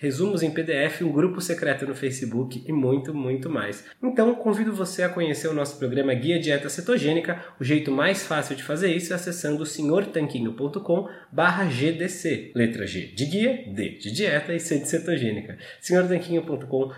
resumos em PDF, um grupo secreto no Facebook e muito, muito mais. Então, convido você a conhecer o nosso programa Guia Dieta Cetogênica. O jeito mais fácil de fazer isso é acessando senhortanquinho.com GDC. Letra G de guia, D de dieta e C de cetogênica. senhortanquinho.com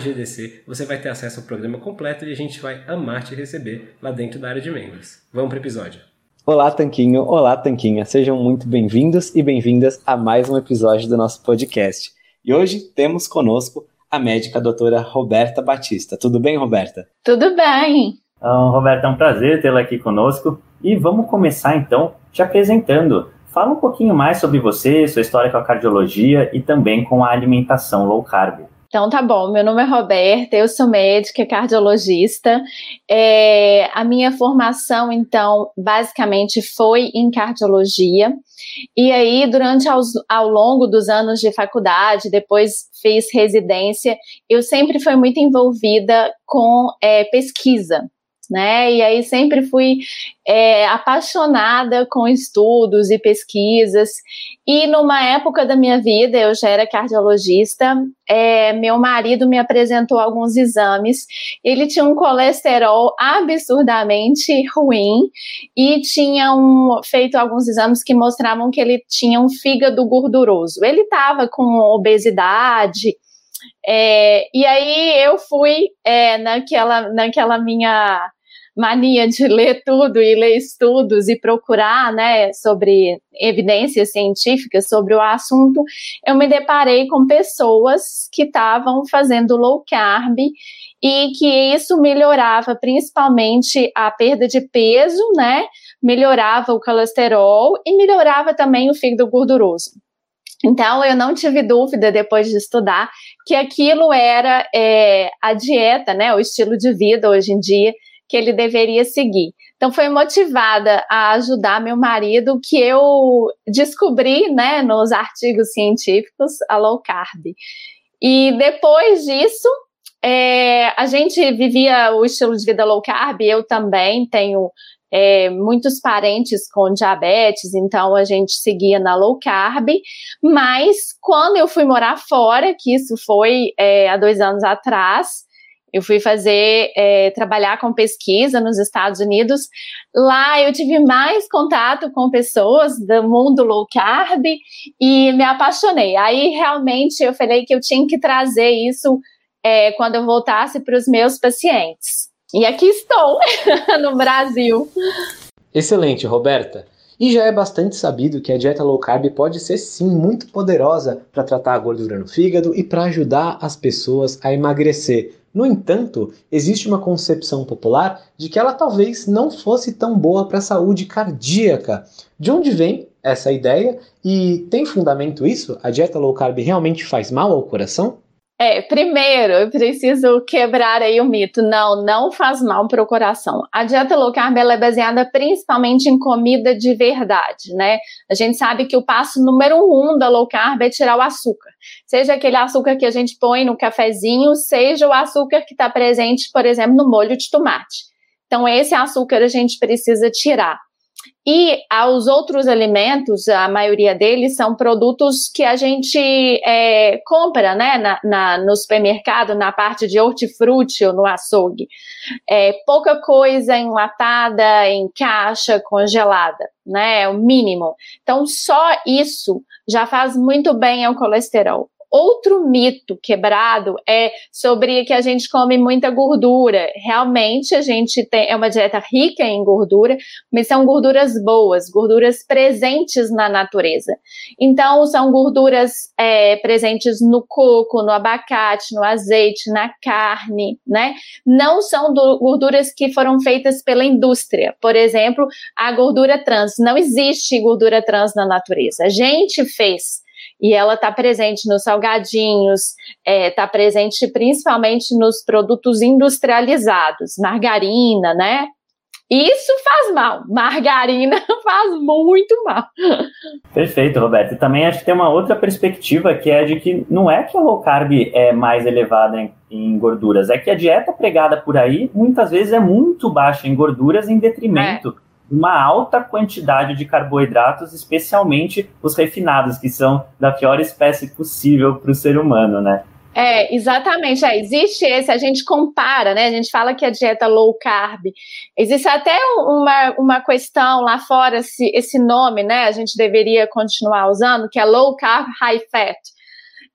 GDC. Você vai ter acesso ao programa completo e a gente vai amar te receber lá dentro da área de membros. Vamos para o episódio. Olá, Tanquinho. Olá, Tanquinha. Sejam muito bem-vindos e bem-vindas a mais um episódio do nosso podcast. E hoje temos conosco a médica doutora Roberta Batista. Tudo bem, Roberta? Tudo bem. Então, Roberta, é um prazer tê-la aqui conosco. E vamos começar então te apresentando. Fala um pouquinho mais sobre você, sua história com a cardiologia e também com a alimentação low carb. Então tá bom, meu nome é Roberta, eu sou médica cardiologista. É, a minha formação, então, basicamente foi em cardiologia. E aí, durante aos, ao longo dos anos de faculdade, depois fiz residência, eu sempre fui muito envolvida com é, pesquisa né? E aí sempre fui é, apaixonada com estudos e pesquisas. E numa época da minha vida, eu já era cardiologista, é, meu marido me apresentou alguns exames. Ele tinha um colesterol absurdamente ruim e tinha um, feito alguns exames que mostravam que ele tinha um fígado gorduroso. Ele estava com obesidade É, e aí eu fui é, naquela, naquela minha mania de ler tudo e ler estudos e procurar, né, sobre evidências científicas sobre o assunto, eu me deparei com pessoas que estavam fazendo low carb e que isso melhorava principalmente a perda de peso, né, melhorava o colesterol e melhorava também o fígado gorduroso. Então, eu não tive dúvida depois de estudar que aquilo era é, a dieta, né, o estilo de vida hoje em dia que ele deveria seguir. Então, foi motivada a ajudar meu marido que eu descobri, né, nos artigos científicos, a low carb. E depois disso, é, a gente vivia o estilo de vida low carb, eu também tenho é, muitos parentes com diabetes, então a gente seguia na low carb, mas quando eu fui morar fora, que isso foi é, há dois anos atrás, eu fui fazer, é, trabalhar com pesquisa nos Estados Unidos. Lá eu tive mais contato com pessoas do mundo low carb e me apaixonei. Aí realmente eu falei que eu tinha que trazer isso é, quando eu voltasse para os meus pacientes. E aqui estou, no Brasil. Excelente, Roberta. E já é bastante sabido que a dieta low carb pode ser sim muito poderosa para tratar a gordura no fígado e para ajudar as pessoas a emagrecer. No entanto, existe uma concepção popular de que ela talvez não fosse tão boa para a saúde cardíaca. De onde vem essa ideia e tem fundamento isso? A dieta low carb realmente faz mal ao coração? É, primeiro, eu preciso quebrar aí o mito. Não, não faz mal para o coração. A dieta low carb é baseada principalmente em comida de verdade, né? A gente sabe que o passo número um da low carb é tirar o açúcar. Seja aquele açúcar que a gente põe no cafezinho, seja o açúcar que está presente, por exemplo, no molho de tomate. Então, esse açúcar a gente precisa tirar. E aos outros alimentos, a maioria deles são produtos que a gente é, compra né, na, na, no supermercado, na parte de hortifruti ou no açougue. É, pouca coisa enlatada, em caixa, congelada, né? É o mínimo. Então, só isso já faz muito bem ao colesterol. Outro mito quebrado é sobre que a gente come muita gordura. Realmente a gente tem é uma dieta rica em gordura, mas são gorduras boas, gorduras presentes na natureza. Então são gorduras é, presentes no coco, no abacate, no azeite, na carne, né? Não são do, gorduras que foram feitas pela indústria. Por exemplo, a gordura trans. Não existe gordura trans na natureza. A gente fez e ela está presente nos salgadinhos, está é, tá presente principalmente nos produtos industrializados, margarina, né? Isso faz mal. Margarina faz muito mal. Perfeito, Roberto. E também acho que tem uma outra perspectiva que é de que não é que a low carb é mais elevada em, em gorduras, é que a dieta pregada por aí muitas vezes é muito baixa em gorduras em detrimento é uma alta quantidade de carboidratos, especialmente os refinados, que são da pior espécie possível para o ser humano, né? É, exatamente. É, existe esse, a gente compara, né? A gente fala que a dieta low carb. Existe até uma, uma questão lá fora, se esse nome, né? A gente deveria continuar usando, que é low carb, high fat.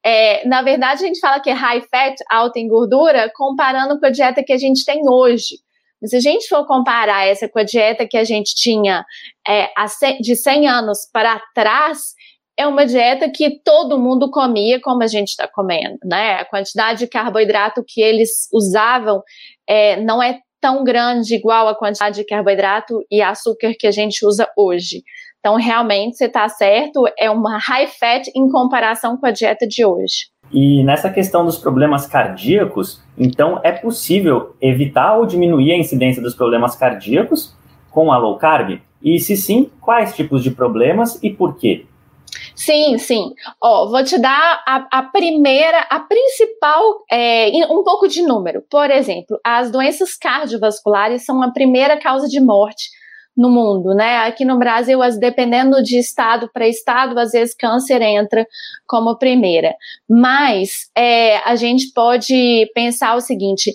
É, na verdade, a gente fala que é high fat, alta em gordura, comparando com a dieta que a gente tem hoje. Mas se a gente for comparar essa com a dieta que a gente tinha é, de 100 anos para trás, é uma dieta que todo mundo comia como a gente está comendo, né? A quantidade de carboidrato que eles usavam é, não é tão grande igual a quantidade de carboidrato e açúcar que a gente usa hoje. Então, realmente, você está certo, é uma high fat em comparação com a dieta de hoje. E nessa questão dos problemas cardíacos, então é possível evitar ou diminuir a incidência dos problemas cardíacos com a low carb? E se sim, quais tipos de problemas e por quê? Sim, sim. Ó, vou te dar a, a primeira, a principal, é, um pouco de número. Por exemplo, as doenças cardiovasculares são a primeira causa de morte no mundo, né? Aqui no Brasil, as, dependendo de estado para estado, às vezes câncer entra como primeira. Mas é, a gente pode pensar o seguinte: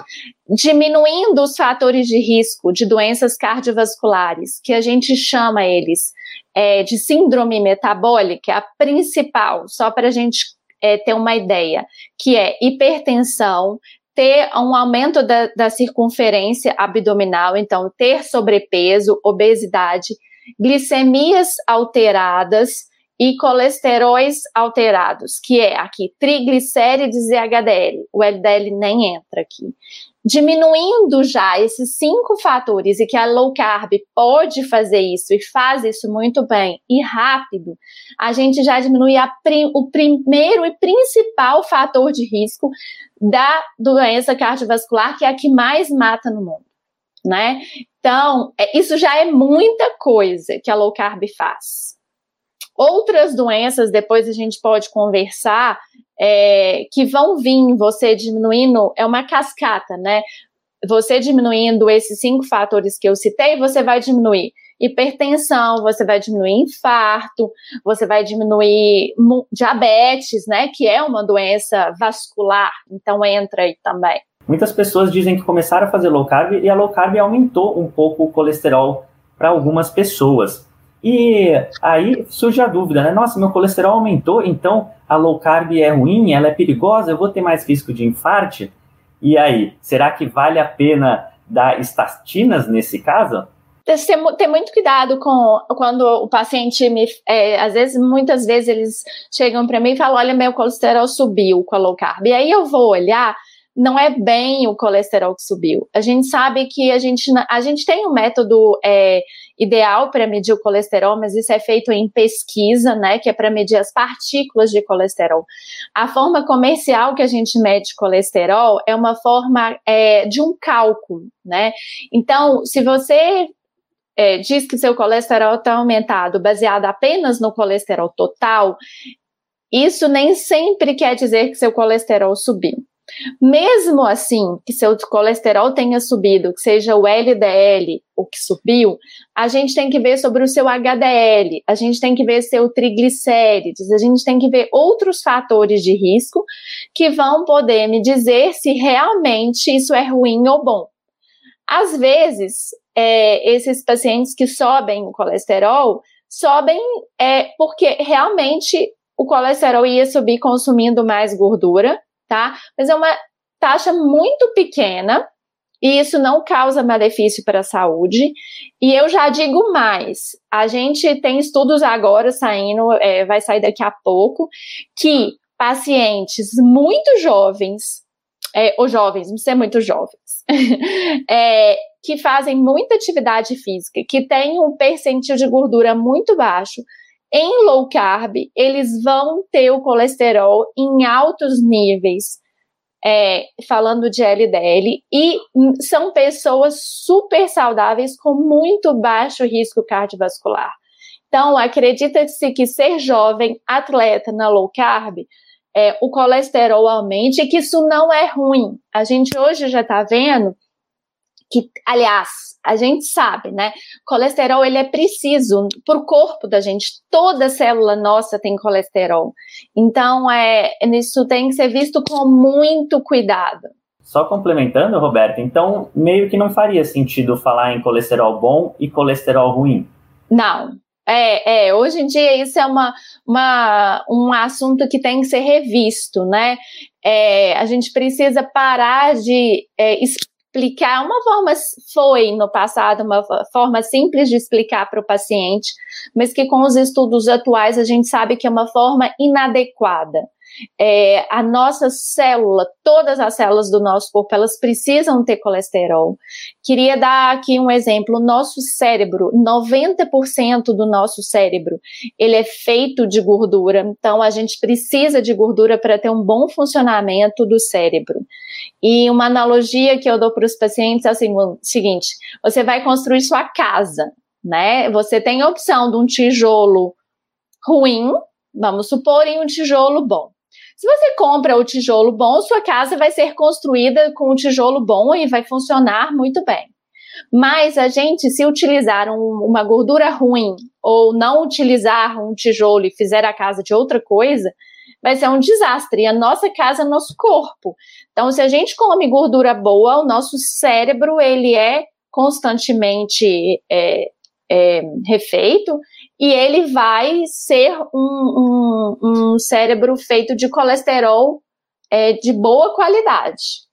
diminuindo os fatores de risco de doenças cardiovasculares, que a gente chama eles é, de síndrome metabólica, a principal, só para a gente é, ter uma ideia, que é hipertensão, ter um aumento da, da circunferência abdominal, então ter sobrepeso, obesidade, glicemias alteradas e colesteróis alterados, que é aqui triglicérides e HDL. O LDL nem entra aqui diminuindo já esses cinco fatores e que a low carb pode fazer isso e faz isso muito bem e rápido, a gente já diminui prim, o primeiro e principal fator de risco da doença cardiovascular, que é a que mais mata no mundo, né? Então, é, isso já é muita coisa que a low carb faz. Outras doenças, depois a gente pode conversar, é, que vão vir você diminuindo, é uma cascata, né? Você diminuindo esses cinco fatores que eu citei, você vai diminuir hipertensão, você vai diminuir infarto, você vai diminuir diabetes, né? Que é uma doença vascular, então entra aí também. Muitas pessoas dizem que começaram a fazer low carb e a low carb aumentou um pouco o colesterol para algumas pessoas. E aí surge a dúvida, né? Nossa, meu colesterol aumentou, então a low carb é ruim, ela é perigosa, eu vou ter mais risco de infarte? E aí, será que vale a pena dar estatinas nesse caso? Ter muito cuidado com quando o paciente me, é, às vezes, muitas vezes eles chegam para mim e falam, olha, meu colesterol subiu com a low carb. E aí eu vou olhar não é bem o colesterol que subiu. A gente sabe que a gente, a gente tem um método é, ideal para medir o colesterol, mas isso é feito em pesquisa, né, que é para medir as partículas de colesterol. A forma comercial que a gente mede colesterol é uma forma é, de um cálculo, né? Então, se você é, diz que seu colesterol está aumentado baseado apenas no colesterol total, isso nem sempre quer dizer que seu colesterol subiu. Mesmo assim, que seu colesterol tenha subido, que seja o LDL o que subiu, a gente tem que ver sobre o seu HDL, a gente tem que ver seu triglicérides, a gente tem que ver outros fatores de risco que vão poder me dizer se realmente isso é ruim ou bom. Às vezes, é, esses pacientes que sobem o colesterol, sobem é, porque realmente o colesterol ia subir consumindo mais gordura, tá? Mas é uma taxa muito pequena e isso não causa malefício para a saúde. E eu já digo mais: a gente tem estudos agora saindo, é, vai sair daqui a pouco, que pacientes muito jovens, é, jovens, não sei muito jovens, é, que fazem muita atividade física, que têm um percentil de gordura muito baixo, em low carb, eles vão ter o colesterol em altos níveis, é, falando de LDL, e são pessoas super saudáveis com muito baixo risco cardiovascular. Então, acredita-se que ser jovem, atleta na low carb, é, o colesterol aumente e que isso não é ruim. A gente hoje já está vendo que, aliás, a gente sabe, né? Colesterol ele é preciso para o corpo da gente. Toda célula nossa tem colesterol. Então, é, isso tem que ser visto com muito cuidado. Só complementando, Roberta, então meio que não faria sentido falar em colesterol bom e colesterol ruim. Não. É, é, hoje em dia isso é uma, uma, um assunto que tem que ser revisto, né? É, a gente precisa parar de é, explicar, uma forma foi no passado uma forma simples de explicar para o paciente, mas que com os estudos atuais a gente sabe que é uma forma inadequada é, a nossa célula, todas as células do nosso corpo, elas precisam ter colesterol. Queria dar aqui um exemplo: o nosso cérebro, 90% do nosso cérebro, ele é feito de gordura, então a gente precisa de gordura para ter um bom funcionamento do cérebro. E uma analogia que eu dou para os pacientes é assim, o seguinte: você vai construir sua casa, né? Você tem a opção de um tijolo ruim, vamos supor, e um tijolo bom. Se você compra o tijolo bom, sua casa vai ser construída com o tijolo bom e vai funcionar muito bem. Mas a gente, se utilizar um, uma gordura ruim ou não utilizar um tijolo e fizer a casa de outra coisa, vai ser um desastre. E a nossa casa é nosso corpo. Então, se a gente come gordura boa, o nosso cérebro ele é constantemente é, é, refeito e ele vai ser um, um, um cérebro feito de colesterol é, de boa qualidade.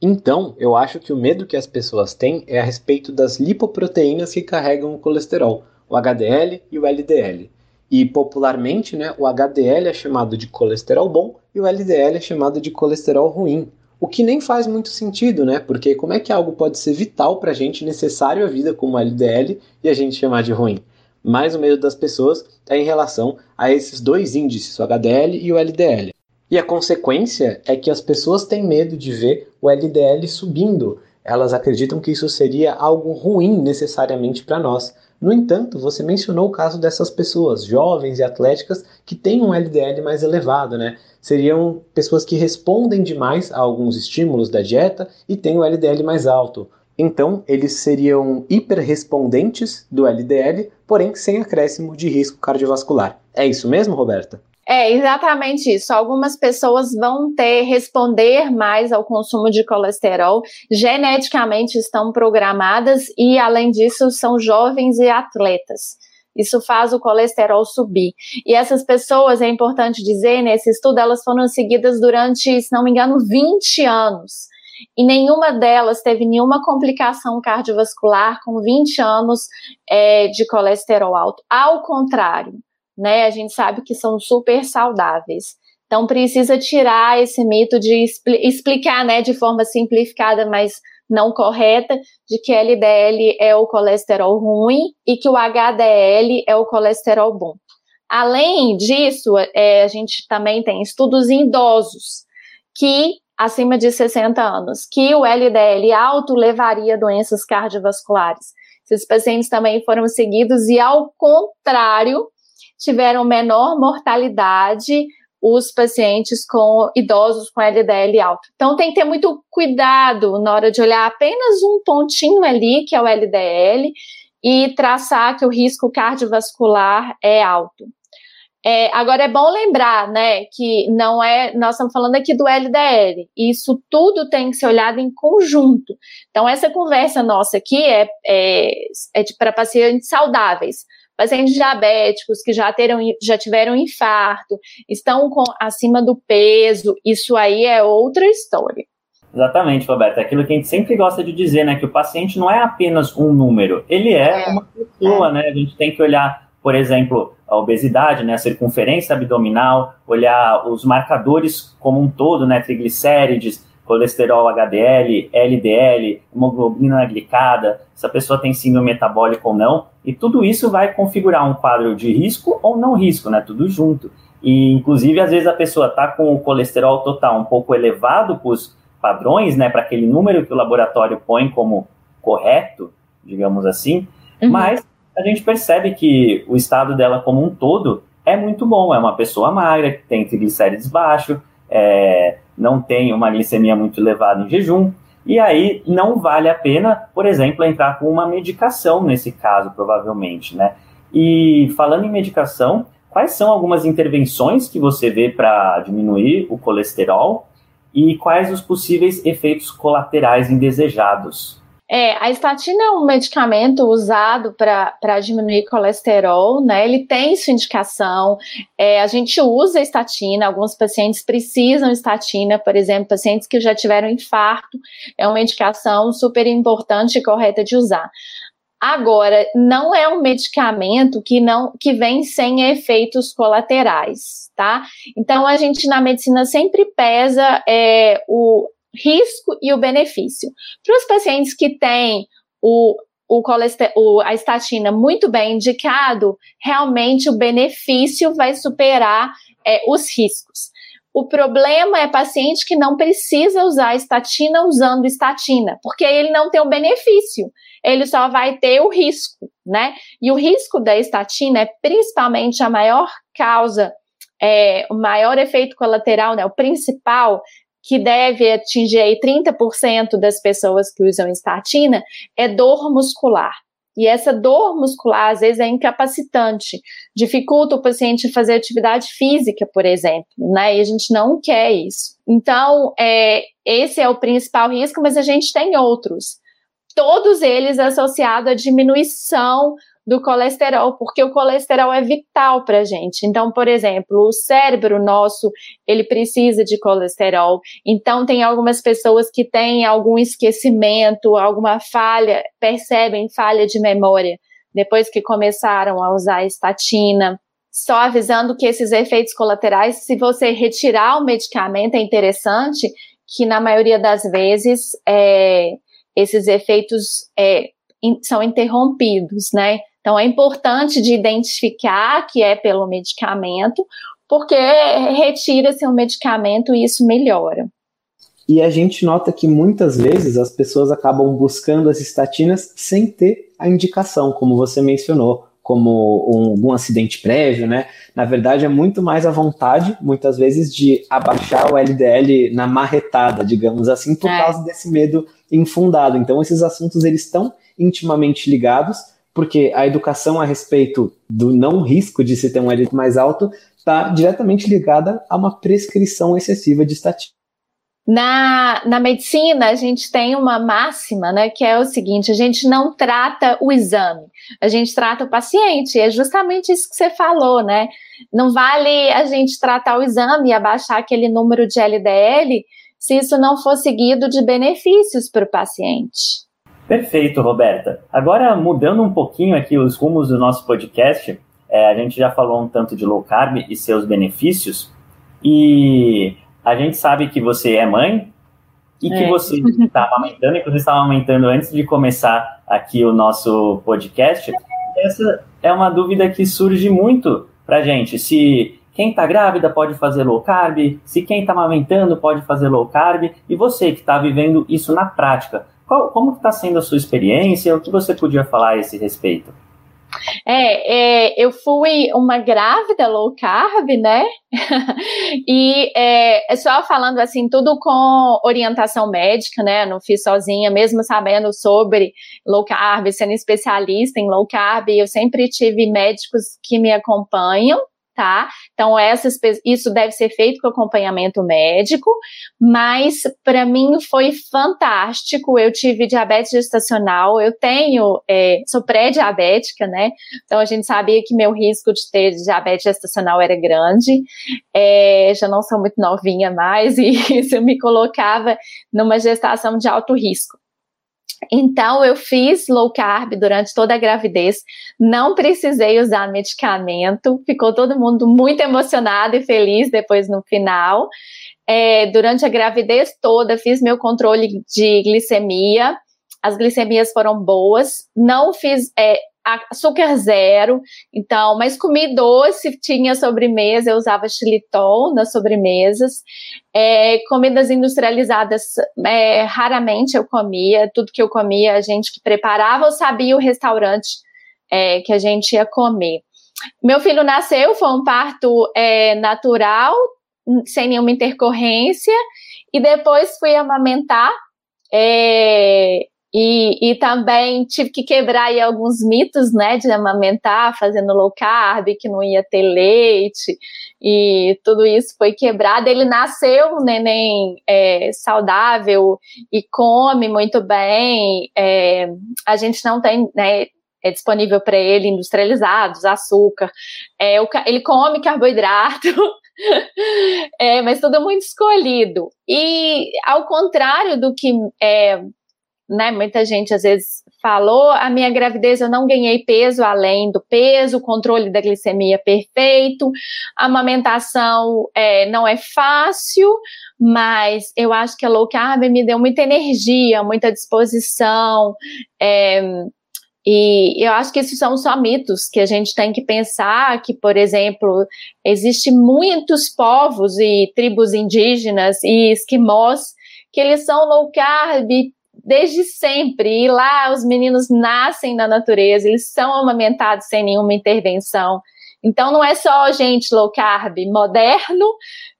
Então, eu acho que o medo que as pessoas têm é a respeito das lipoproteínas que carregam o colesterol, o HDL e o LDL. E popularmente, né, o HDL é chamado de colesterol bom e o LDL é chamado de colesterol ruim. O que nem faz muito sentido, né? Porque como é que algo pode ser vital para a gente, necessário à vida, como o LDL, e a gente chamar de ruim? Mas o medo das pessoas é em relação a esses dois índices, o HDL e o LDL. E a consequência é que as pessoas têm medo de ver o LDL subindo. Elas acreditam que isso seria algo ruim necessariamente para nós. No entanto, você mencionou o caso dessas pessoas, jovens e atléticas, que têm um LDL mais elevado, né? Seriam pessoas que respondem demais a alguns estímulos da dieta e têm o LDL mais alto. Então, eles seriam hiperrespondentes do LDL, porém sem acréscimo de risco cardiovascular. É isso mesmo, Roberta? É exatamente isso. Algumas pessoas vão ter responder mais ao consumo de colesterol, geneticamente estão programadas e, além disso, são jovens e atletas. Isso faz o colesterol subir. E essas pessoas, é importante dizer, nesse estudo, elas foram seguidas durante, se não me engano, 20 anos. E nenhuma delas teve nenhuma complicação cardiovascular com 20 anos é, de colesterol alto. Ao contrário, né? A gente sabe que são super saudáveis. Então precisa tirar esse mito de expl explicar, né, de forma simplificada, mas não correta, de que LDL é o colesterol ruim e que o HDL é o colesterol bom. Além disso, é, a gente também tem estudos em idosos que acima de 60 anos, que o LDL alto levaria a doenças cardiovasculares. Esses pacientes também foram seguidos e, ao contrário, tiveram menor mortalidade os pacientes com idosos com LDL alto. Então tem que ter muito cuidado na hora de olhar apenas um pontinho ali, que é o LDL, e traçar que o risco cardiovascular é alto. É, agora é bom lembrar, né, que não é, nós estamos falando aqui do LDL, isso tudo tem que ser olhado em conjunto. Então, essa conversa nossa aqui é, é, é para pacientes saudáveis pacientes diabéticos que já, terão, já tiveram infarto, estão com, acima do peso, isso aí é outra história. Exatamente, Roberto. É aquilo que a gente sempre gosta de dizer, né? Que o paciente não é apenas um número, ele é, é uma pessoa, é. né? A gente tem que olhar, por exemplo, a obesidade, né? A circunferência abdominal, olhar os marcadores como um todo, né? Triglicérides, colesterol HDL, LDL, hemoglobina glicada, se a pessoa tem síndrome metabólica ou não, e tudo isso vai configurar um quadro de risco ou não risco, né? Tudo junto. E, inclusive, às vezes a pessoa está com o colesterol total um pouco elevado para os padrões, né? Para aquele número que o laboratório põe como correto, digamos assim, uhum. mas a gente percebe que o estado dela como um todo é muito bom. É uma pessoa magra, que tem triglicérides baixo, é, não tem uma glicemia muito elevada em jejum, e aí não vale a pena, por exemplo, entrar com uma medicação nesse caso, provavelmente, né? E falando em medicação, quais são algumas intervenções que você vê para diminuir o colesterol e quais os possíveis efeitos colaterais indesejados? É, a estatina é um medicamento usado para diminuir colesterol, né? Ele tem sua indicação. É, a gente usa estatina, alguns pacientes precisam estatina, por exemplo, pacientes que já tiveram infarto, é uma indicação super importante e correta de usar. Agora, não é um medicamento que não que vem sem efeitos colaterais, tá? Então a gente na medicina sempre pesa é, o, risco e o benefício. Para os pacientes que têm o, o, o, a estatina muito bem indicado, realmente o benefício vai superar é, os riscos. O problema é paciente que não precisa usar estatina usando estatina, porque ele não tem o benefício, ele só vai ter o risco, né? E o risco da estatina é principalmente a maior causa, é, o maior efeito colateral, né? O principal que deve atingir aí 30% das pessoas que usam estatina, é dor muscular. E essa dor muscular, às vezes, é incapacitante, dificulta o paciente fazer atividade física, por exemplo, né? E a gente não quer isso. Então, é, esse é o principal risco, mas a gente tem outros. Todos eles associados à diminuição do colesterol, porque o colesterol é vital para a gente. Então, por exemplo, o cérebro nosso, ele precisa de colesterol. Então, tem algumas pessoas que têm algum esquecimento, alguma falha, percebem falha de memória depois que começaram a usar estatina. Só avisando que esses efeitos colaterais, se você retirar o medicamento, é interessante que na maioria das vezes é, esses efeitos é, são interrompidos, né? Então é importante de identificar que é pelo medicamento, porque retira-se o medicamento e isso melhora. E a gente nota que muitas vezes as pessoas acabam buscando as estatinas sem ter a indicação, como você mencionou, como um, algum acidente prévio, né? Na verdade, é muito mais a vontade, muitas vezes, de abaixar o LDL na marretada, digamos assim, por é. causa desse medo infundado. Então, esses assuntos eles estão intimamente ligados, porque a educação a respeito do não risco de se ter um LDL mais alto está diretamente ligada a uma prescrição excessiva de estatina. Na, na medicina, a gente tem uma máxima, né, que é o seguinte: a gente não trata o exame, a gente trata o paciente. É justamente isso que você falou, né? Não vale a gente tratar o exame e abaixar aquele número de LDL se isso não for seguido de benefícios para o paciente. Perfeito, Roberta. Agora, mudando um pouquinho aqui os rumos do nosso podcast, é, a gente já falou um tanto de low carb e seus benefícios, e a gente sabe que você é mãe e que é. você está amamentando, inclusive estava amamentando antes de começar aqui o nosso podcast. Essa é uma dúvida que surge muito para gente. Se quem está grávida pode fazer low carb, se quem está amamentando pode fazer low carb, e você que está vivendo isso na prática, qual, como está sendo a sua experiência? O que você podia falar a esse respeito? É, é, eu fui uma grávida low carb, né? e é, é, só falando assim, tudo com orientação médica, né? Não fiz sozinha, mesmo sabendo sobre low carb, sendo especialista em low carb, eu sempre tive médicos que me acompanham, tá? Então, essas, isso deve ser feito com acompanhamento médico, mas para mim foi fantástico. Eu tive diabetes gestacional, eu tenho, é, sou pré-diabética, né? Então, a gente sabia que meu risco de ter diabetes gestacional era grande. É, já não sou muito novinha mais, e isso me colocava numa gestação de alto risco. Então, eu fiz low carb durante toda a gravidez, não precisei usar medicamento, ficou todo mundo muito emocionado e feliz depois no final. É, durante a gravidez toda, fiz meu controle de glicemia, as glicemias foram boas, não fiz é, açúcar zero, então, mas comi doce, tinha sobremesa, eu usava xilitol nas sobremesas. É, comidas industrializadas, é, raramente eu comia, tudo que eu comia, a gente que preparava, eu sabia o restaurante é, que a gente ia comer. Meu filho nasceu, foi um parto é, natural, sem nenhuma intercorrência, e depois fui amamentar. E, e também tive que quebrar aí alguns mitos, né, de amamentar, fazendo low carb, que não ia ter leite, e tudo isso foi quebrado. Ele nasceu um neném é, saudável e come muito bem. É, a gente não tem, né, é disponível para ele industrializados, açúcar. É, o, ele come carboidrato, é, mas tudo muito escolhido. E ao contrário do que é, né, muita gente às vezes falou, a minha gravidez eu não ganhei peso além do peso, controle da glicemia perfeito, a amamentação é, não é fácil, mas eu acho que a low carb me deu muita energia, muita disposição, é, e eu acho que esses são só mitos que a gente tem que pensar que, por exemplo, existe muitos povos e tribos indígenas e esquimós que eles são low carb desde sempre. E lá os meninos nascem na natureza, eles são amamentados sem nenhuma intervenção. Então não é só gente low carb moderno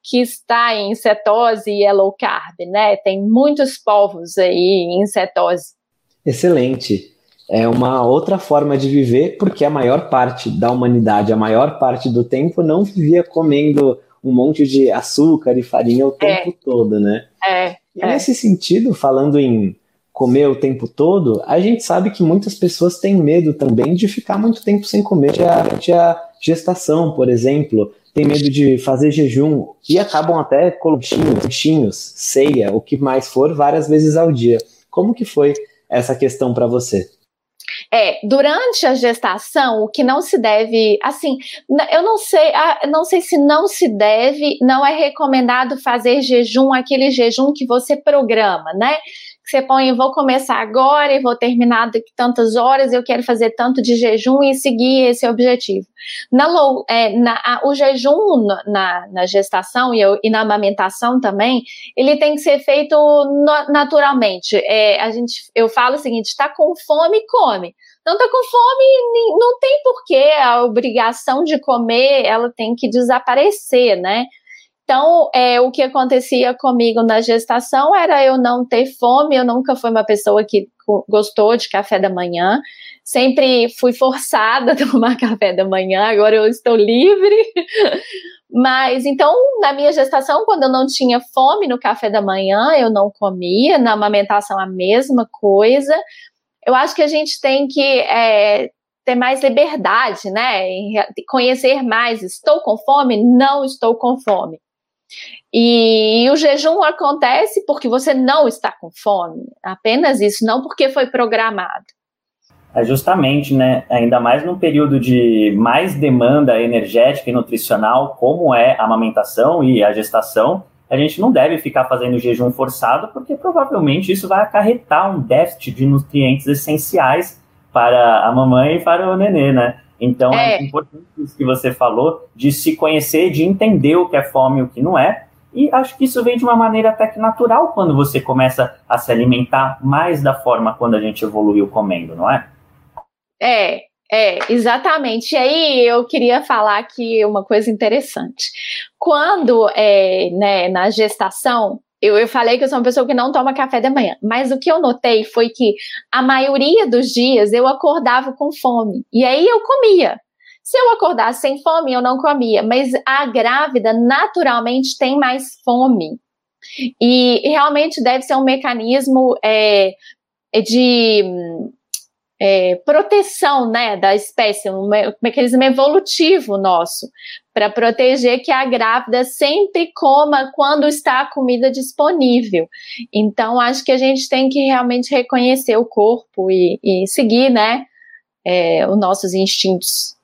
que está em cetose e é low carb, né? Tem muitos povos aí em cetose. Excelente. É uma outra forma de viver, porque a maior parte da humanidade, a maior parte do tempo, não vivia comendo um monte de açúcar e farinha o tempo é. todo, né? É. E é. nesse sentido, falando em comer o tempo todo, a gente sabe que muitas pessoas têm medo também de ficar muito tempo sem comer durante a gestação, por exemplo. Tem medo de fazer jejum e acabam até colocando bichinhos, ceia, o que mais for, várias vezes ao dia. Como que foi essa questão para você? É, durante a gestação, o que não se deve, assim, eu não sei, não sei se não se deve, não é recomendado fazer jejum, aquele jejum que você programa, né? Que você põe, vou começar agora e vou terminar daqui tantas horas, eu quero fazer tanto de jejum e seguir esse objetivo. Na, é, na a, o jejum na, na gestação e, e, na amamentação também, ele tem que ser feito no, naturalmente. É, a gente, eu falo o seguinte: está com fome, come. Não está com fome, não tem porquê. A obrigação de comer, ela tem que desaparecer, né? Então, é, o que acontecia comigo na gestação era eu não ter fome, eu nunca fui uma pessoa que gostou de café da manhã, sempre fui forçada a tomar café da manhã, agora eu estou livre. Mas então, na minha gestação, quando eu não tinha fome no café da manhã, eu não comia, na amamentação a mesma coisa. Eu acho que a gente tem que é, ter mais liberdade, né? Conhecer mais. Estou com fome? Não estou com fome. E o jejum acontece porque você não está com fome, apenas isso, não porque foi programado. É justamente, né? Ainda mais num período de mais demanda energética e nutricional, como é a amamentação e a gestação, a gente não deve ficar fazendo jejum forçado, porque provavelmente isso vai acarretar um déficit de nutrientes essenciais para a mamãe e para o nenê, né? Então é. é importante isso que você falou, de se conhecer, de entender o que é fome e o que não é. E acho que isso vem de uma maneira até que natural quando você começa a se alimentar mais da forma quando a gente evoluiu comendo, não é? É, é, exatamente. E aí eu queria falar aqui uma coisa interessante. Quando, é, né, na gestação, eu, eu falei que eu sou uma pessoa que não toma café da manhã, mas o que eu notei foi que a maioria dos dias eu acordava com fome. E aí eu comia. Se eu acordasse sem fome, eu não comia. Mas a grávida naturalmente tem mais fome. E realmente deve ser um mecanismo é, de é, proteção né, da espécie, um mecanismo evolutivo nosso, para proteger que a grávida sempre coma quando está a comida disponível. Então, acho que a gente tem que realmente reconhecer o corpo e, e seguir né, é, os nossos instintos.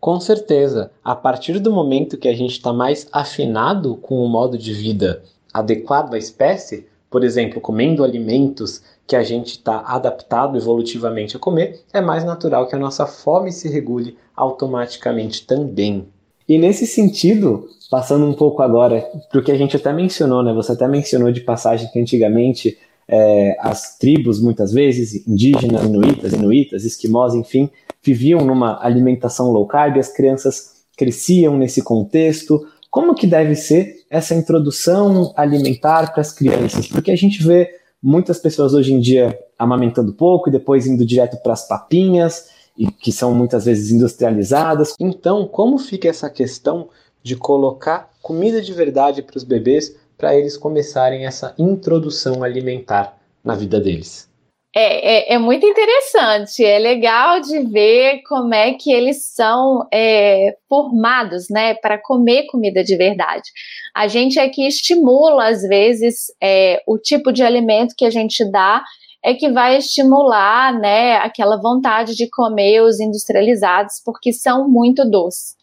Com certeza, a partir do momento que a gente está mais afinado com o modo de vida adequado à espécie, por exemplo, comendo alimentos que a gente está adaptado evolutivamente a comer, é mais natural que a nossa fome se regule automaticamente também. E nesse sentido, passando um pouco agora para o que a gente até mencionou, né? Você até mencionou de passagem que antigamente é, as tribos, muitas vezes, indígenas, inuitas, inuitas, esquimós, enfim, viviam numa alimentação low carb, as crianças cresciam nesse contexto. Como que deve ser essa introdução alimentar para as crianças? Porque a gente vê muitas pessoas hoje em dia amamentando pouco e depois indo direto para as papinhas, e que são muitas vezes industrializadas. Então, como fica essa questão de colocar comida de verdade para os bebês para eles começarem essa introdução alimentar na vida deles? É, é, é, muito interessante, é legal de ver como é que eles são é, formados, né, para comer comida de verdade. A gente é que estimula, às vezes, é, o tipo de alimento que a gente dá é que vai estimular, né, aquela vontade de comer os industrializados, porque são muito doces.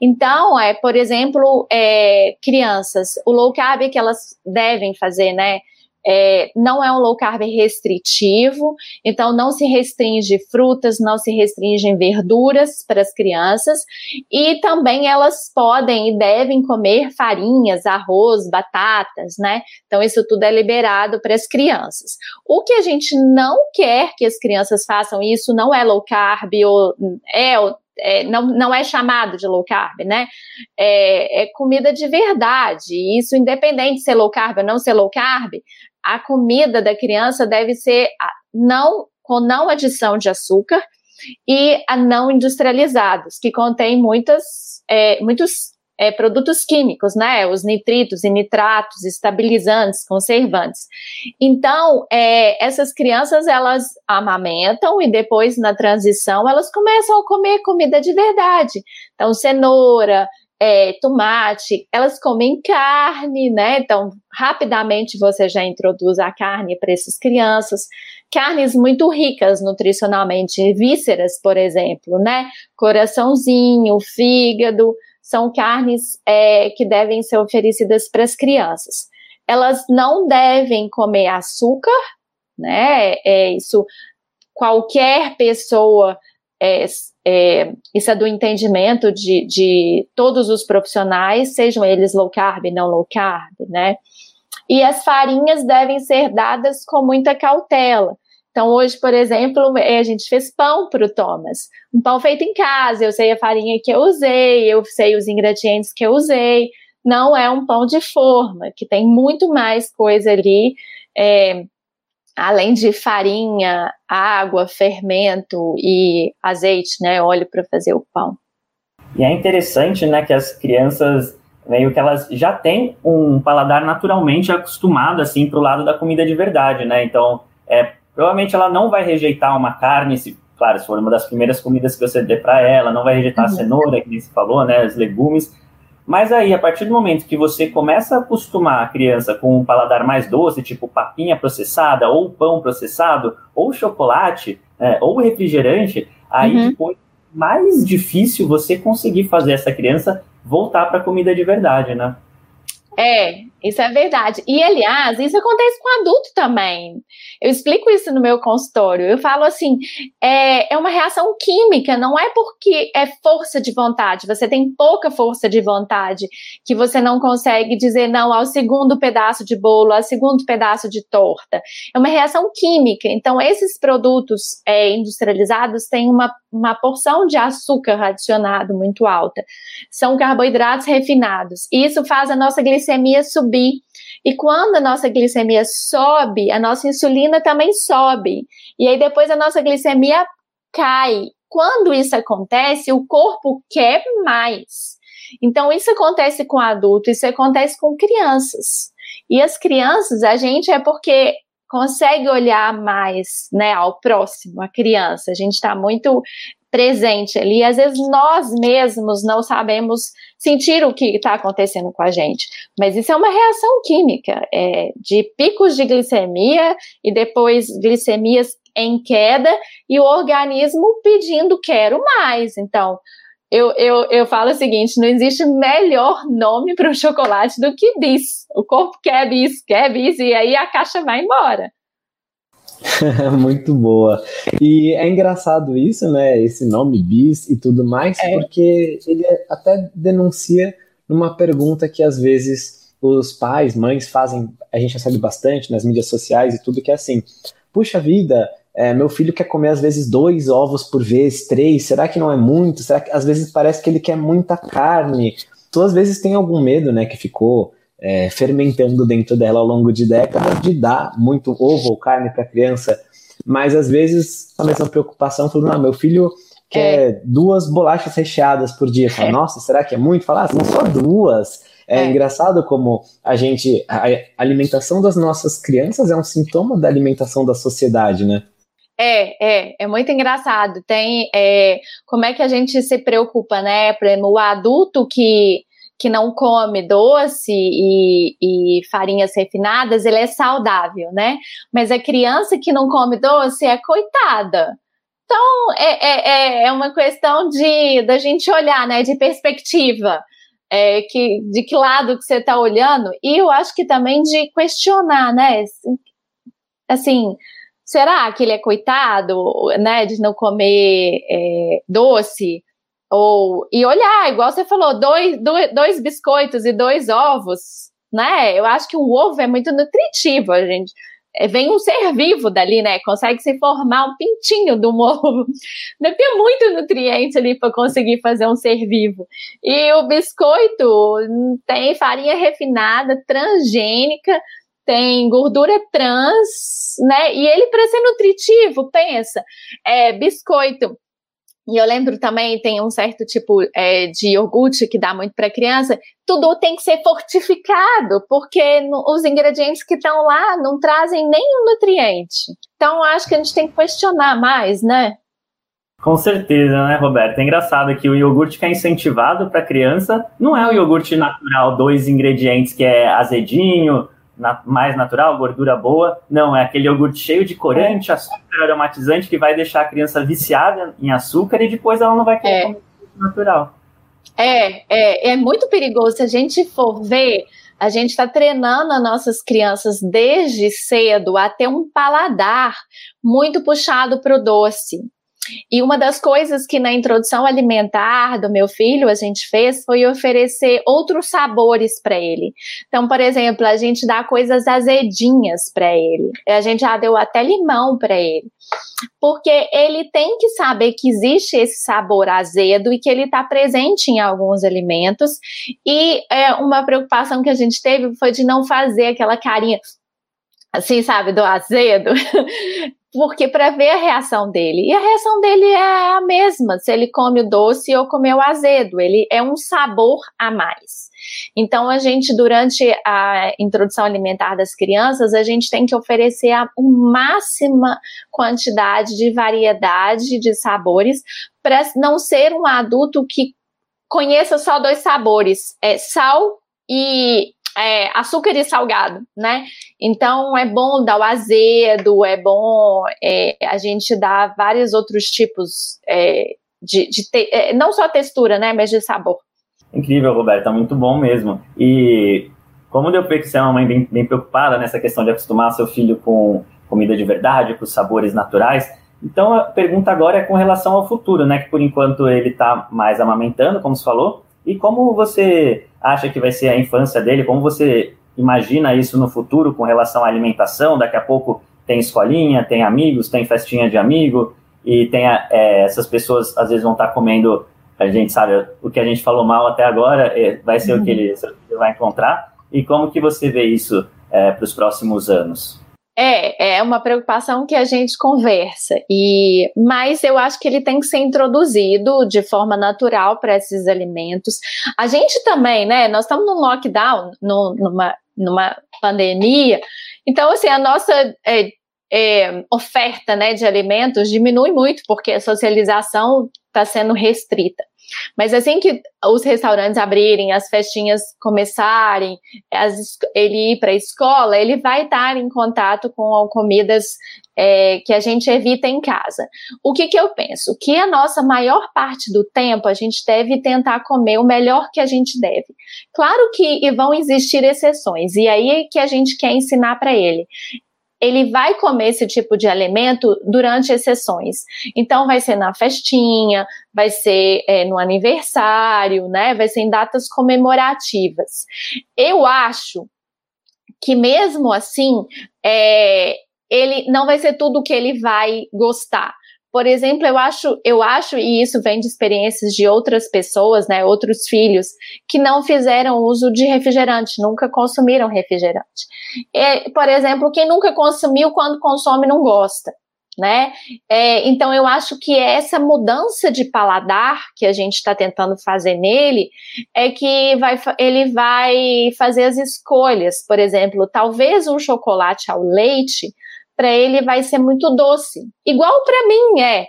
Então, é, por exemplo, é, crianças, o low carb que elas devem fazer, né, é, não é um low carb restritivo, então não se restringe frutas, não se restringem verduras para as crianças, e também elas podem e devem comer farinhas, arroz, batatas, né? Então isso tudo é liberado para as crianças. O que a gente não quer que as crianças façam, isso não é low carb ou é é, não, não é chamado de low carb, né? É, é, comida de verdade. Isso, independente de ser low carb ou não ser low carb, a comida da criança deve ser não com não adição de açúcar e a não industrializados, que contém muitas, é, muitos é, produtos químicos, né? Os nitritos e nitratos, estabilizantes, conservantes. Então, é, essas crianças elas amamentam e depois na transição elas começam a comer comida de verdade. Então, cenoura, é, tomate, elas comem carne, né? Então, rapidamente você já introduz a carne para essas crianças. Carnes muito ricas nutricionalmente, vísceras, por exemplo, né? Coraçãozinho, fígado, são carnes é, que devem ser oferecidas para as crianças. Elas não devem comer açúcar, né? É, isso qualquer pessoa é, é, isso é do entendimento de, de todos os profissionais, sejam eles low carb, não low carb, né? E as farinhas devem ser dadas com muita cautela. Então, hoje, por exemplo, a gente fez pão para o Thomas. Um pão feito em casa, eu sei a farinha que eu usei, eu sei os ingredientes que eu usei. Não é um pão de forma, que tem muito mais coisa ali. É, além de farinha, água, fermento e azeite, né, óleo para fazer o pão. E é interessante, né, que as crianças meio que elas já têm um paladar naturalmente acostumado assim para o lado da comida de verdade, né? Então, é, provavelmente ela não vai rejeitar uma carne, se, claro, se for uma das primeiras comidas que você der para ela, não vai rejeitar uhum. a cenoura, que você falou, né, os legumes, mas aí, a partir do momento que você começa a acostumar a criança com um paladar mais doce, tipo papinha processada, ou pão processado, ou chocolate, é, ou refrigerante, aí uhum. depois mais difícil você conseguir fazer essa criança voltar para a comida de verdade, né? É, isso é verdade. E, aliás, isso acontece com adulto também. Eu explico isso no meu consultório. Eu falo assim: é, é uma reação química, não é porque é força de vontade. Você tem pouca força de vontade que você não consegue dizer não ao segundo pedaço de bolo, ao segundo pedaço de torta. É uma reação química. Então, esses produtos é, industrializados têm uma, uma porção de açúcar adicionado muito alta. São carboidratos refinados. E isso faz a nossa glicemia subir subir. E quando a nossa glicemia sobe, a nossa insulina também sobe. E aí depois a nossa glicemia cai. Quando isso acontece, o corpo quer mais. Então, isso acontece com adulto, isso acontece com crianças. E as crianças, a gente é porque consegue olhar mais né, ao próximo, a criança. A gente está muito presente ali. Às vezes nós mesmos não sabemos sentir o que está acontecendo com a gente. Mas isso é uma reação química, é, de picos de glicemia e depois glicemias em queda e o organismo pedindo quero mais. Então, eu, eu, eu falo o seguinte: não existe melhor nome para um chocolate do que bis. O corpo quer bis, quer bis, e aí a caixa vai embora. Muito boa. E é engraçado isso, né? Esse nome bis e tudo mais, é. porque ele até denuncia numa pergunta que às vezes os pais, mães fazem, a gente recebe bastante nas mídias sociais e tudo, que é assim: puxa vida, é, meu filho quer comer às vezes dois ovos por vez, três, será que não é muito? Será que às vezes parece que ele quer muita carne? Tu às vezes tem algum medo, né, que ficou é, fermentando dentro dela ao longo de décadas de dar muito ovo ou carne para a criança, mas às vezes a mesma preocupação falando, ah, meu filho quer é. duas bolachas recheadas por dia. Fala, é. Nossa, será que é muito? Fala, ah, são só duas. É, é, engraçado como a gente. A alimentação das nossas crianças é um sintoma da alimentação da sociedade, né? É, é, é muito engraçado. Tem é, como é que a gente se preocupa, né? Por exemplo, o adulto que que não come doce e, e, farinhas refinadas, ele é saudável, né? Mas a criança que não come doce é coitada. Então, é, é, é, é uma questão de da gente olhar, né? De perspectiva. É, que, de que lado que você está olhando. E eu acho que também de questionar, né? Assim, será que ele é coitado, né? De não comer é, doce? Ou, e olhar, igual você falou, dois, dois, dois biscoitos e dois ovos, né? Eu acho que o ovo é muito nutritivo, a gente. É, vem um ser vivo dali, né? Consegue se formar um pintinho do ovo. Deve muito nutriente ali para conseguir fazer um ser vivo. E o biscoito tem farinha refinada, transgênica, tem gordura trans, né? E ele, para ser nutritivo, pensa, é biscoito E eu lembro também, tem um certo tipo é, de iogurte que dá muito para criança, tudo tem que ser fortificado, porque no, os ingredientes que estão lá não trazem nenhum nutriente. Então, acho que a gente tem que questionar mais, né? Com certeza, né, Roberto? É engraçado que o iogurte que é incentivado para criança não é o iogurte natural, dois ingredientes que é azedinho, na, mais natural, gordura boa. Não, é aquele iogurte cheio de corante, açúcar aromatizante que vai deixar a criança viciada em açúcar e depois ela não vai querer é. comer natural. É, é, é muito perigoso. Se a gente for ver, a gente está treinando as nossas crianças desde cedo a ter um paladar muito puxado para o doce. E uma das coisas que na introdução alimentar do meu filho a gente fez foi oferecer outros sabores para ele. Então, por exemplo, a gente dá coisas azedinhas para ele. A gente já deu até limão para ele. Porque ele tem que saber que existe esse sabor azedo e que ele está presente em alguns alimentos. E é, uma preocupação que a gente teve foi de não fazer aquela carinha assim, sabe, do azedo, porque para ver a reação dele. E a reação dele é a mesma, se ele come o doce ou comer o azedo, ele é um sabor a mais. Então, a gente, durante a introdução alimentar das crianças, a gente tem que oferecer a máxima quantidade de variedade de sabores para não ser um adulto que conheça só dois sabores, é sal e é, açúcar e salgado, né? Então é bom dar o azedo, é bom é, a gente dar vários outros tipos é, de, de te, é, não só textura, né, mas de sabor. Incrível, Roberta, muito bom mesmo. E como deu ver que você é uma mãe bem, bem preocupada nessa questão de acostumar seu filho com comida de verdade, com sabores naturais, então a pergunta agora é com relação ao futuro, né? Que por enquanto ele está mais amamentando, como você falou, e como você acha que vai ser a infância dele? Como você imagina isso no futuro com relação à alimentação? Daqui a pouco tem escolinha, tem amigos, tem festinha de amigo, e tem é, essas pessoas às vezes vão estar comendo, a gente sabe, o que a gente falou mal até agora é, vai ser uhum. o que ele, ele, vai encontrar. E como que você vê isso é, para os próximos anos? É, é uma preocupação que a gente conversa, e mas eu acho que ele tem que ser introduzido de forma natural para esses alimentos. A gente também, né? Nós estamos num lockdown, no, numa, numa pandemia, então assim a nossa é, é, oferta né, de alimentos diminui muito porque a socialização está sendo restrita. Mas assim que os restaurantes abrirem, as festinhas começarem, as, ele ir para a escola, ele vai estar em contato com comidas é, que a gente evita em casa. O que, que eu penso? Que a nossa maior parte do tempo a gente deve tentar comer o melhor que a gente deve. Claro que vão existir exceções, e aí é que a gente quer ensinar para ele ele vai comer esse tipo de alimento durante as sessões. Então, vai ser na festinha, vai ser é, no aniversário, né? Vai ser em datas comemorativas. Eu acho que mesmo assim, é, ele não vai ser tudo que ele vai gostar. Por exemplo, eu acho, eu acho, e isso vem de experiências de outras pessoas, né, outros filhos, que não fizeram uso de refrigerante, nunca consumiram refrigerante. E, por exemplo, quem nunca consumiu, quando consome, não gosta. Né? É, então eu acho que essa mudança de paladar que a gente está tentando fazer nele é que vai, ele vai fazer as escolhas. Por exemplo, talvez um chocolate ao leite para ele vai ser muito doce. Igual para mim é.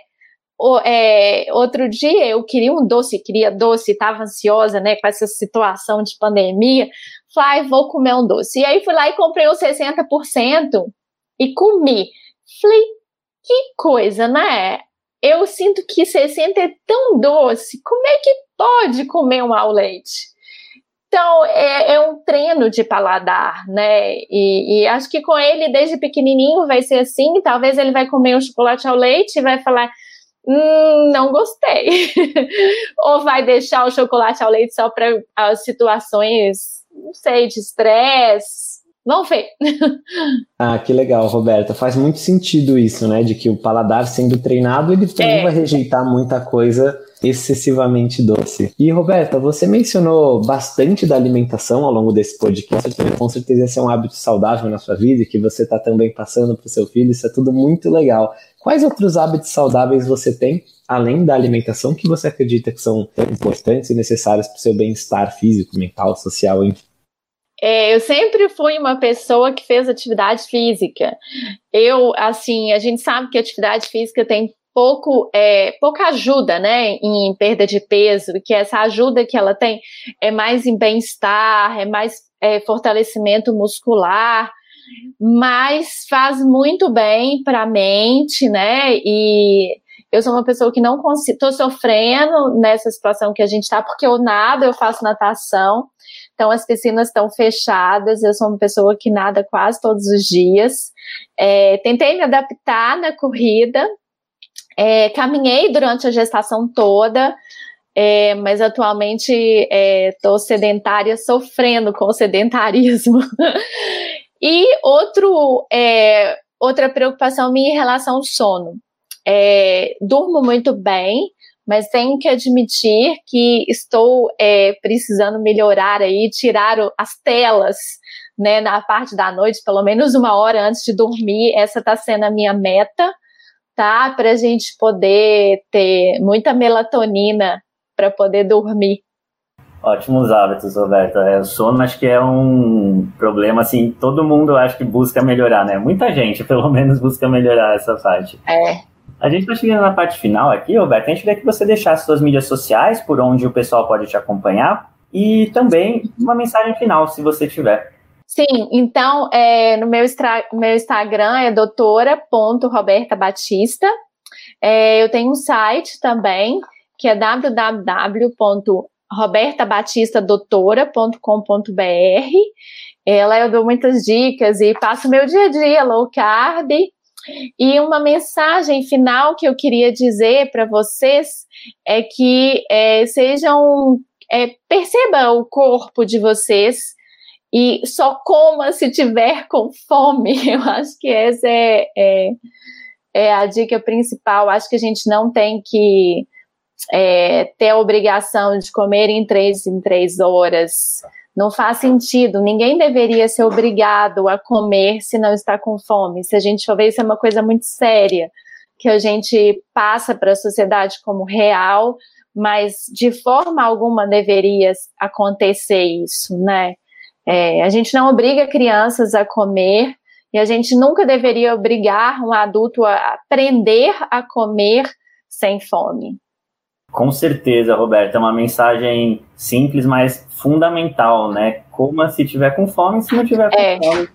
O, é. Outro dia eu queria um doce, queria doce, estava ansiosa, né, com essa situação de pandemia. Falei, vou comer um doce. E aí fui lá e comprei os 60% e comi. Falei, que coisa, né? Eu sinto que 60 é tão doce. Como é que pode comer um ao leite? Então, é, é, um treino de paladar, né? E, e, acho que com ele, desde pequenininho, vai ser assim. Talvez ele vai comer um chocolate ao leite e vai falar, hum, não gostei. Ou vai deixar o chocolate ao leite só para as situações, não sei, de estresse. Vamos ver. ah, que legal, Roberta. Faz muito sentido isso, né? De que o paladar sendo treinado, ele também é. vai rejeitar muita coisa excessivamente doce. E Roberta, você mencionou bastante da alimentação ao longo desse podcast. Com certeza esse é um hábito saudável na sua vida e que você está também passando para o seu filho. Isso é tudo muito legal. Quais outros hábitos saudáveis você tem, além da alimentação, que você acredita que são importantes e necessários para o seu bem-estar físico, mental, social, enfim? É, eu sempre fui uma pessoa que fez atividade física. Eu, assim, a gente sabe que atividade física tem pouco, é, pouca ajuda, né, em perda de peso, que essa ajuda que ela tem é mais em bem-estar, é mais é, fortalecimento muscular, mas faz muito bem para a mente, né, e eu sou uma pessoa que não consigo, estou sofrendo nessa situação que a gente está, porque eu nado, eu faço natação, então as piscinas estão fechadas, eu sou uma pessoa que nada quase todos os dias. É, tentei me adaptar na corrida, é, caminhei durante a gestação toda, é, mas atualmente estou é, sedentária, sofrendo com o sedentarismo. e outro, é, outra preocupação minha em relação ao sono. É, durmo muito bem, mas tenho que admitir que estou é, precisando melhorar aí, tirar as telas né, na parte da noite, pelo menos uma hora antes de dormir. Essa está sendo a minha meta tá? Para a gente poder ter muita melatonina para poder dormir. Ótimos hábitos, Roberta. É, o sono acho que é um problema, assim, todo mundo acho que busca melhorar, né? Muita gente, pelo menos, busca melhorar essa parte. É. A gente está chegando na parte final aqui, Roberta. A gente queria que você deixasse suas mídias sociais, por onde o pessoal pode te acompanhar, e também uma mensagem final, se você tiver. Sim, então é, no meu, meu Instagram é doutora.robertabatista. É, eu tenho um site também, que é www.robertabatistadotora.com.br. Ela eu dou muitas dicas e passo meu dia a dia low carb. E uma mensagem final que eu queria dizer para vocês é que é, sejam é, perceba o corpo de vocês e só coma se tiver com fome. Eu acho que essa é, é, é a dica principal. Acho que a gente não tem que é, ter a obrigação de comer em três em três horas. Não faz sentido. Ninguém deveria ser obrigado a comer se não está com fome. Se a gente for ver, isso é uma coisa muito séria que a gente passa para a sociedade como real, mas de forma alguma deveria acontecer isso, né? É, a gente não obriga crianças a comer e a gente nunca deveria obrigar um adulto a aprender a comer sem fome. Com certeza, Roberta, é uma mensagem simples, mas fundamental, né? Coma se tiver com fome, se não tiver com é. fome,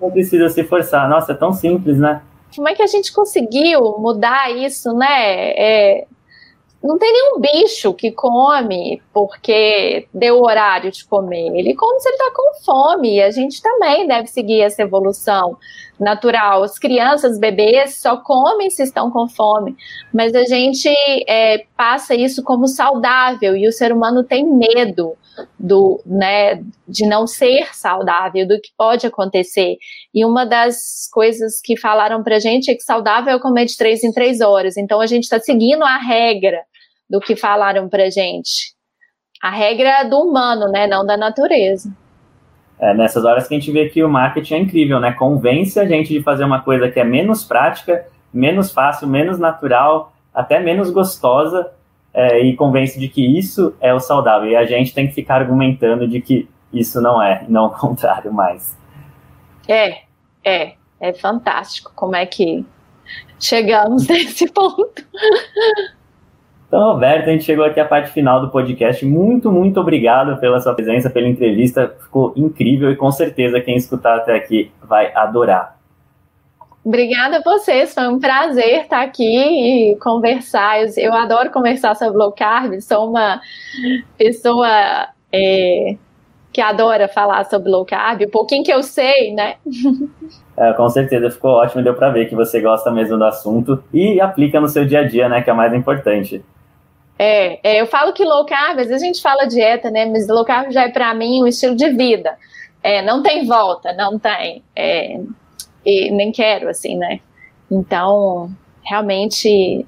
não precisa se forçar. Nossa, é tão simples, né? Como é que a gente conseguiu mudar isso, né? É, não tem nenhum bicho que come porque deu o horário de comer. Ele come se ele está com fome. E a gente também deve seguir essa evolução natural. As crianças, bebês, só comem se estão com fome. Mas a gente é, passa isso como saudável e o ser humano tem medo do, né, de não ser saudável, do que pode acontecer. E uma das coisas que falaram pra gente é que saudável é comer de três em três horas. Então a gente está seguindo a regra do que falaram pra gente. A regra é do humano, né? Não da natureza. É nessas horas que a gente vê que o marketing é incrível, né? Convence a gente de fazer uma coisa que é menos prática, menos fácil, menos natural, até menos gostosa, é, e convence de que isso é o saudável. E a gente tem que ficar argumentando de que isso não é, não o contrário mais. É, é, é fantástico como é que chegamos nesse ponto. Então, Roberto, a gente chegou aqui à parte final do podcast. Muito, muito obrigado pela sua presença, pela entrevista. Ficou incrível e com certeza quem escutar até aqui vai adorar. Obrigada a vocês, foi um prazer estar aqui e conversar. Eu, adoro conversar sobre low carb, sou uma pessoa é, que adora falar sobre low carb, um pouquinho que eu sei, né? É, com certeza, ficou ótimo, deu para ver que você gosta mesmo do assunto e aplica no seu dia a dia, né, que é o mais importante. É, é, eu falo que low carb, às vezes a gente fala dieta, né? Mas low carb já é para mim um estilo de vida. É, não tem volta, não tem. É, e nem quero, assim, né? Então, realmente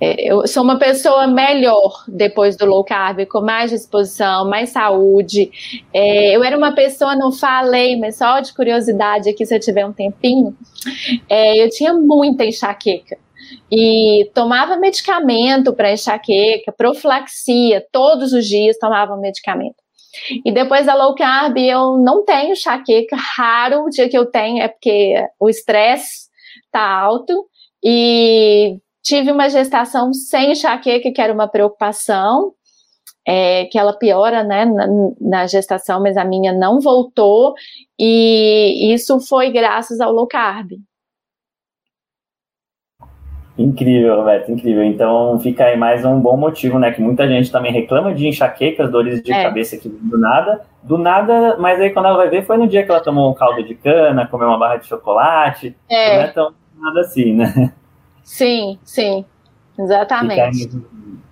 é, eu sou uma pessoa melhor depois do low carb, com mais disposição, mais saúde. É, eu era uma pessoa, não falei, mas só de curiosidade aqui, se eu tiver um tempinho, é, eu tinha muita enxaqueca. E tomava medicamento para enxaqueca, profilaxia, todos os dias tomava medicamento. E depois da low carb, eu não tenho enxaqueca, raro o dia que eu tenho é porque o estresse tá alto e tive uma gestação sem enxaqueca, que era uma preocupação, é, que ela piora, né, na, na, gestação, mas a minha não voltou, e isso foi graças ao low carb. Incrível, Roberto, incrível. Então fica aí mais um bom motivo, né? Que muita gente também reclama de enxaquecas, dores de é. cabeça que do nada, do nada, mas aí quando ela vai ver foi no dia que ela tomou um caldo de cana, comeu uma barra de chocolate. É. Não é tão nada assim, né? Sim, sim, exatamente.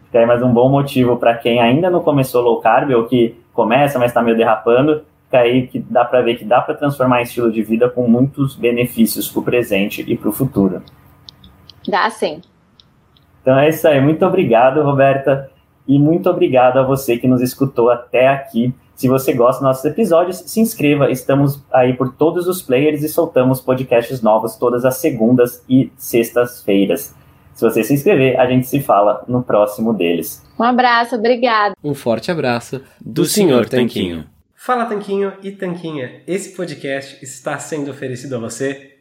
Fica aí, mais um bom motivo para quem ainda não começou low carb ou que começa, mas está meio derrapando, fica aí que dá para ver que dá para transformar em estilo de vida com muitos benefícios para o presente e para o futuro. Dá sim. Então é isso aí. Muito obrigado, Roberta. E muito obrigado a você que nos escutou até aqui. Se você gosta dos nossos episódios, se inscreva. Estamos aí por todos os players e soltamos podcasts novos todas as segundas e sextas-feiras. Se você se inscrever, a gente se fala no próximo deles. Um abraço, obrigado. Um forte abraço do, do Senhor Tanquinho. Fala Tanquinho e Tanquinha, esse podcast está sendo oferecido a você